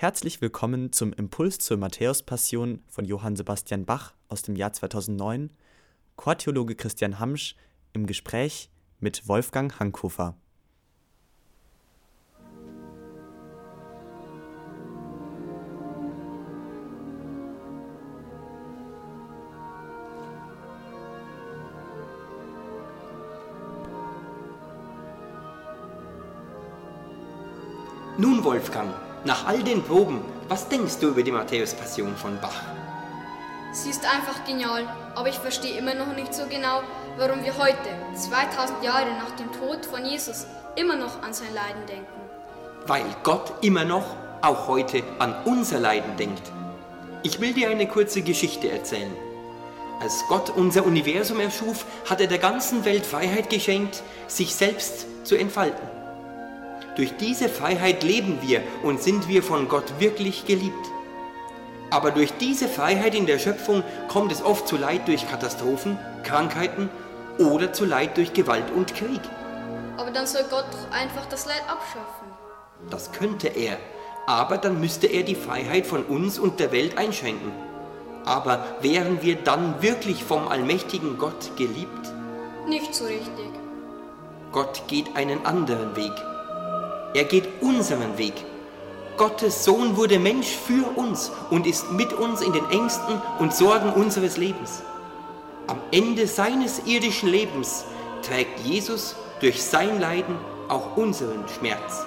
Herzlich willkommen zum Impuls zur Matthäus-Passion von Johann Sebastian Bach aus dem Jahr 2009, Chortheologe Christian Hamsch im Gespräch mit Wolfgang Hankhofer. Nun, Wolfgang, nach all den Proben, was denkst du über die Matthäus-Passion von Bach? Sie ist einfach genial, aber ich verstehe immer noch nicht so genau, warum wir heute, 2000 Jahre nach dem Tod von Jesus, immer noch an sein Leiden denken. Weil Gott immer noch, auch heute, an unser Leiden denkt. Ich will dir eine kurze Geschichte erzählen. Als Gott unser Universum erschuf, hat er der ganzen Welt Freiheit geschenkt, sich selbst zu entfalten. Durch diese Freiheit leben wir und sind wir von Gott wirklich geliebt. Aber durch diese Freiheit in der Schöpfung kommt es oft zu Leid durch Katastrophen, Krankheiten oder zu Leid durch Gewalt und Krieg. Aber dann soll Gott doch einfach das Leid abschaffen. Das könnte er, aber dann müsste er die Freiheit von uns und der Welt einschränken. Aber wären wir dann wirklich vom allmächtigen Gott geliebt? Nicht so richtig. Gott geht einen anderen Weg. Er geht unseren Weg. Gottes Sohn wurde Mensch für uns und ist mit uns in den Ängsten und Sorgen unseres Lebens. Am Ende seines irdischen Lebens trägt Jesus durch sein Leiden auch unseren Schmerz.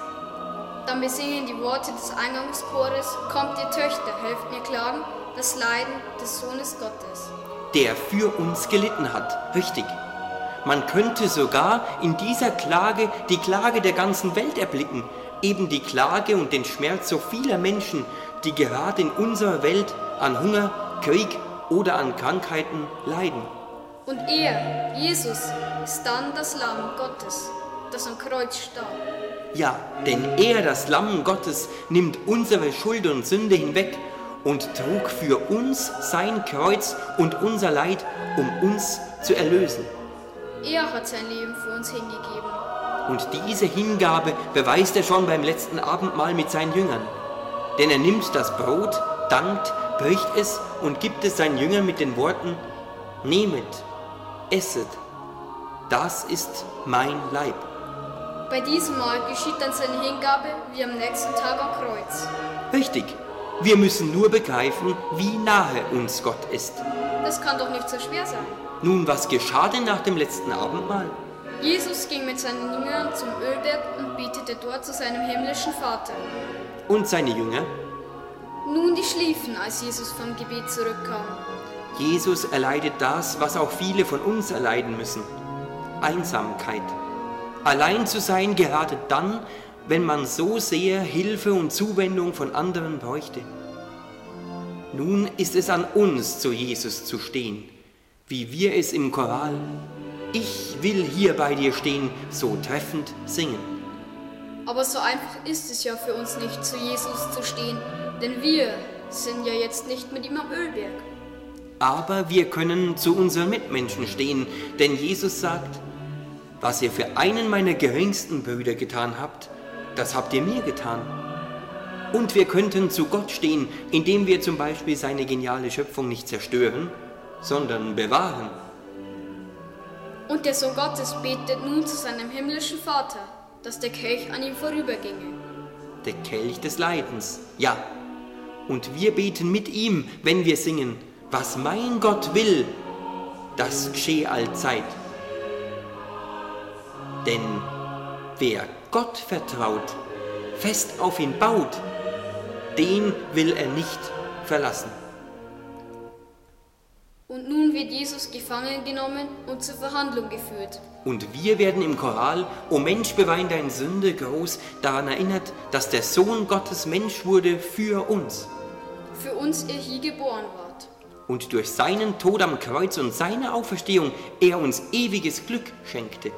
Dann besingen die Worte des Eingangschores, kommt ihr Töchter, helft mir klagen, das Leiden des Sohnes Gottes. Der für uns gelitten hat, richtig. Man könnte sogar in dieser Klage die Klage der ganzen Welt erblicken, eben die Klage und den Schmerz so vieler Menschen, die gerade in unserer Welt an Hunger, Krieg oder an Krankheiten leiden. Und er, Jesus, ist dann das Lamm Gottes, das am Kreuz starb. Ja, denn er, das Lamm Gottes, nimmt unsere Schuld und Sünde hinweg und trug für uns sein Kreuz und unser Leid, um uns zu erlösen. Er hat sein Leben für uns hingegeben. Und diese Hingabe beweist er schon beim letzten Abendmahl mit seinen Jüngern. Denn er nimmt das Brot, dankt, bricht es und gibt es seinen Jüngern mit den Worten, Nehmet, esset, das ist mein Leib. Bei diesem Mal geschieht dann seine Hingabe wie am nächsten Tag am Kreuz. Richtig, wir müssen nur begreifen, wie nahe uns Gott ist. Das kann doch nicht so schwer sein. Nun, was geschah denn nach dem letzten Abendmahl? Jesus ging mit seinen Jüngern zum Ölberg und betete dort zu seinem himmlischen Vater. Und seine Jünger? Nun, die schliefen, als Jesus vom Gebet zurückkam. Jesus erleidet das, was auch viele von uns erleiden müssen. Einsamkeit. Allein zu sein gerade dann, wenn man so sehr Hilfe und Zuwendung von anderen bräuchte. Nun ist es an uns, zu Jesus zu stehen wie wir es im Choral Ich will hier bei dir stehen so treffend singen. Aber so einfach ist es ja für uns nicht, zu Jesus zu stehen, denn wir sind ja jetzt nicht mit ihm am Ölberg. Aber wir können zu unseren Mitmenschen stehen, denn Jesus sagt, was ihr für einen meiner geringsten Brüder getan habt, das habt ihr mir getan. Und wir könnten zu Gott stehen, indem wir zum Beispiel seine geniale Schöpfung nicht zerstören, sondern bewahren. Und der Sohn Gottes betet nun zu seinem himmlischen Vater, dass der Kelch an ihm vorüberginge. Der Kelch des Leidens, ja. Und wir beten mit ihm, wenn wir singen, was mein Gott will, das geschehe allzeit. Denn wer Gott vertraut, fest auf ihn baut, den will er nicht verlassen. Und nun wird Jesus gefangen genommen und zur Verhandlung geführt. Und wir werden im Choral, O Mensch, bewein dein Sünde groß, daran erinnert, dass der Sohn Gottes Mensch wurde für uns. Für uns er hier geboren ward. Und durch seinen Tod am Kreuz und seine Auferstehung er uns ewiges Glück schenkte.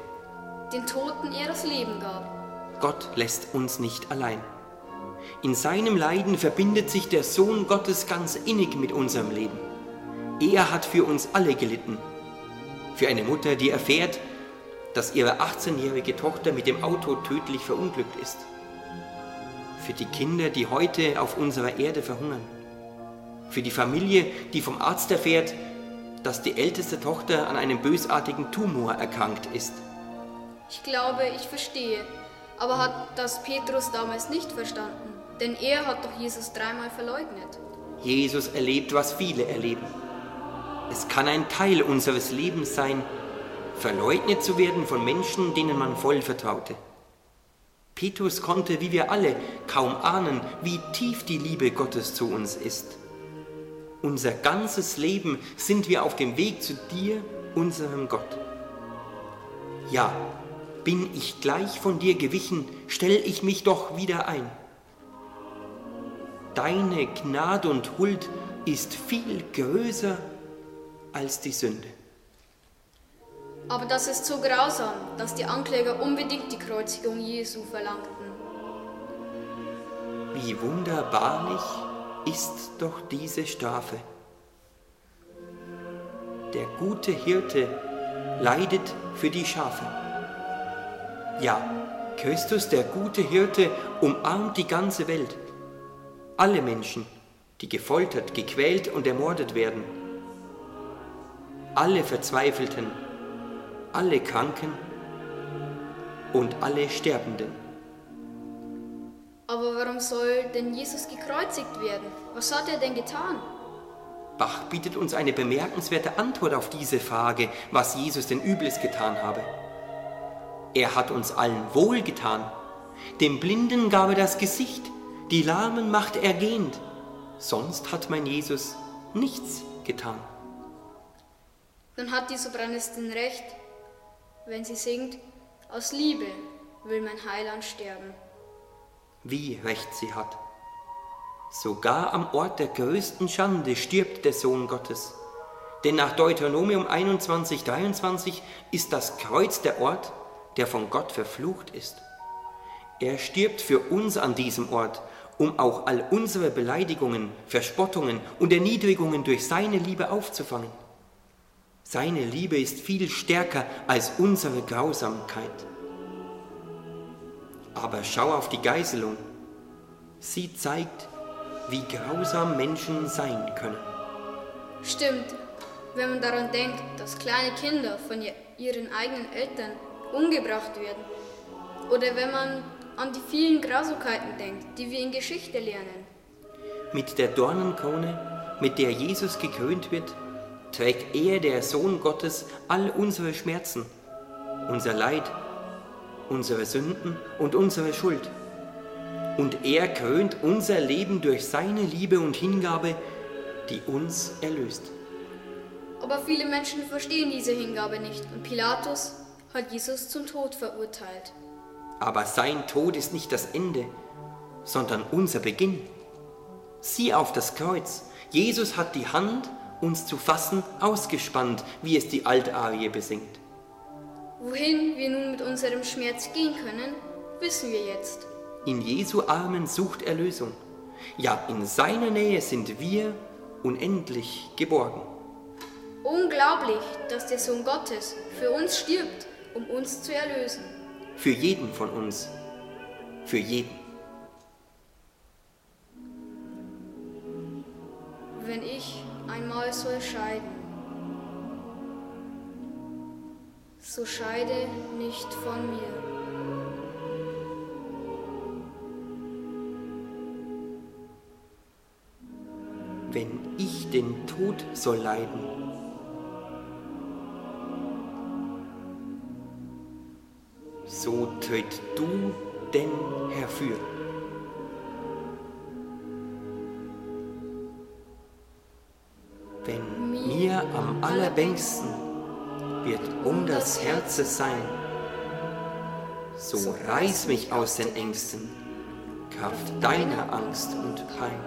Den Toten er das Leben gab. Gott lässt uns nicht allein. In seinem Leiden verbindet sich der Sohn Gottes ganz innig mit unserem Leben. Er hat für uns alle gelitten. Für eine Mutter, die erfährt, dass ihre 18-jährige Tochter mit dem Auto tödlich verunglückt ist. für die Kinder, die heute auf unserer Erde verhungern, für die Familie, die vom Arzt erfährt, dass die älteste Tochter an einem bösartigen Tumor erkrankt ist. Ich glaube, ich verstehe. Aber hat das Petrus damals nicht verstanden? Denn er hat doch Jesus dreimal verleugnet. Jesus erlebt, was viele erleben. Es kann ein Teil unseres Lebens sein, verleugnet zu werden von Menschen, denen man voll vertraute. Petrus konnte, wie wir alle, kaum ahnen, wie tief die Liebe Gottes zu uns ist. Unser ganzes Leben sind wir auf dem Weg zu dir, unserem Gott. Ja, bin ich gleich von dir gewichen, stell ich mich doch wieder ein. Deine Gnade und Huld ist viel größer als die Sünde. Aber das ist so grausam, dass die Ankläger unbedingt die Kreuzigung Jesu verlangten. Wie wunderbarlich ist doch diese Strafe. Der gute Hirte leidet für die Schafe. Ja, Christus, der gute Hirte, umarmt die ganze Welt. Alle Menschen, die gefoltert, gequält und ermordet werden. Alle Verzweifelten, alle Kranken und alle Sterbenden. Aber warum soll denn Jesus gekreuzigt werden? Was hat er denn getan? Bach bietet uns eine bemerkenswerte Antwort auf diese Frage, was Jesus denn Übles getan habe. Er hat uns allen wohlgetan. Dem Blinden gab er das Gesicht, die Lahmen machte er gehend. Sonst hat mein Jesus nichts getan. Dann hat die Sopranistin recht, wenn sie singt, aus Liebe will mein Heiland sterben. Wie recht sie hat. Sogar am Ort der größten Schande stirbt der Sohn Gottes. Denn nach Deuteronomium 21, 23 ist das Kreuz der Ort, der von Gott verflucht ist. Er stirbt für uns an diesem Ort, um auch all unsere Beleidigungen, Verspottungen und Erniedrigungen durch seine Liebe aufzufangen. Seine Liebe ist viel stärker als unsere Grausamkeit. Aber schau auf die Geißelung. Sie zeigt, wie grausam Menschen sein können. Stimmt, wenn man daran denkt, dass kleine Kinder von ihren eigenen Eltern umgebracht werden. Oder wenn man an die vielen Grausamkeiten denkt, die wir in Geschichte lernen. Mit der Dornenkrone, mit der Jesus gekrönt wird, trägt er, der Sohn Gottes, all unsere Schmerzen, unser Leid, unsere Sünden und unsere Schuld. Und er krönt unser Leben durch seine Liebe und Hingabe, die uns erlöst. Aber viele Menschen verstehen diese Hingabe nicht und Pilatus hat Jesus zum Tod verurteilt. Aber sein Tod ist nicht das Ende, sondern unser Beginn. Sieh auf das Kreuz. Jesus hat die Hand, uns zu fassen, ausgespannt, wie es die Altarie besingt. Wohin wir nun mit unserem Schmerz gehen können, wissen wir jetzt. In Jesu Armen sucht Erlösung. Ja, in seiner Nähe sind wir unendlich geborgen. Unglaublich, dass der Sohn Gottes für uns stirbt, um uns zu erlösen. Für jeden von uns. Für jeden. Wenn ich einmal soll scheiden, so scheide nicht von mir. Wenn ich den Tod soll leiden, so tritt du denn herfür. Am allerbängsten wird um das Herze sein, so reiß mich aus den Ängsten, Kraft deiner Angst und Pein.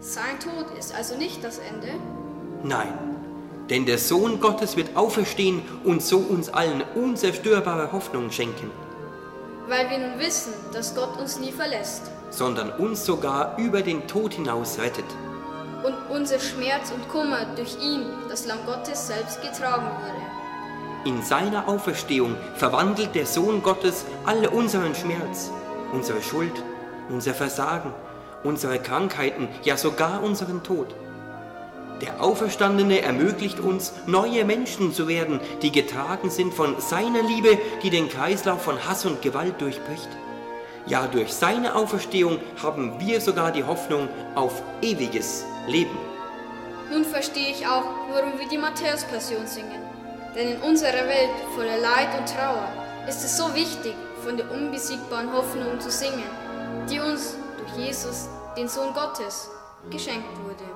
Sein Tod ist also nicht das Ende? Nein, denn der Sohn Gottes wird auferstehen und so uns allen unzerstörbare Hoffnung schenken, Weil wir nun wissen, dass Gott uns nie verlässt. sondern uns sogar über den Tod hinaus rettet. und unser Schmerz und Kummer durch ihn, das Lamm Gottes, selbst getragen wurde. In seiner Auferstehung verwandelt der Sohn Gottes alle unseren Schmerz, unsere Schuld, unser Versagen, unsere Krankheiten, ja sogar unseren Tod. Der Auferstandene ermöglicht uns, neue Menschen zu werden, die getragen sind von seiner Liebe, die den Kreislauf von Hass und Gewalt durchbricht. Ja, durch seine Auferstehung haben wir sogar die Hoffnung auf ewiges Leben. Nun verstehe ich auch, warum wir die Matthäus-Passion singen. Denn in unserer Welt voller Leid und Trauer ist es so wichtig, von der unbesiegbaren Hoffnung zu singen, die uns durch Jesus, den Sohn Gottes, geschenkt wurde.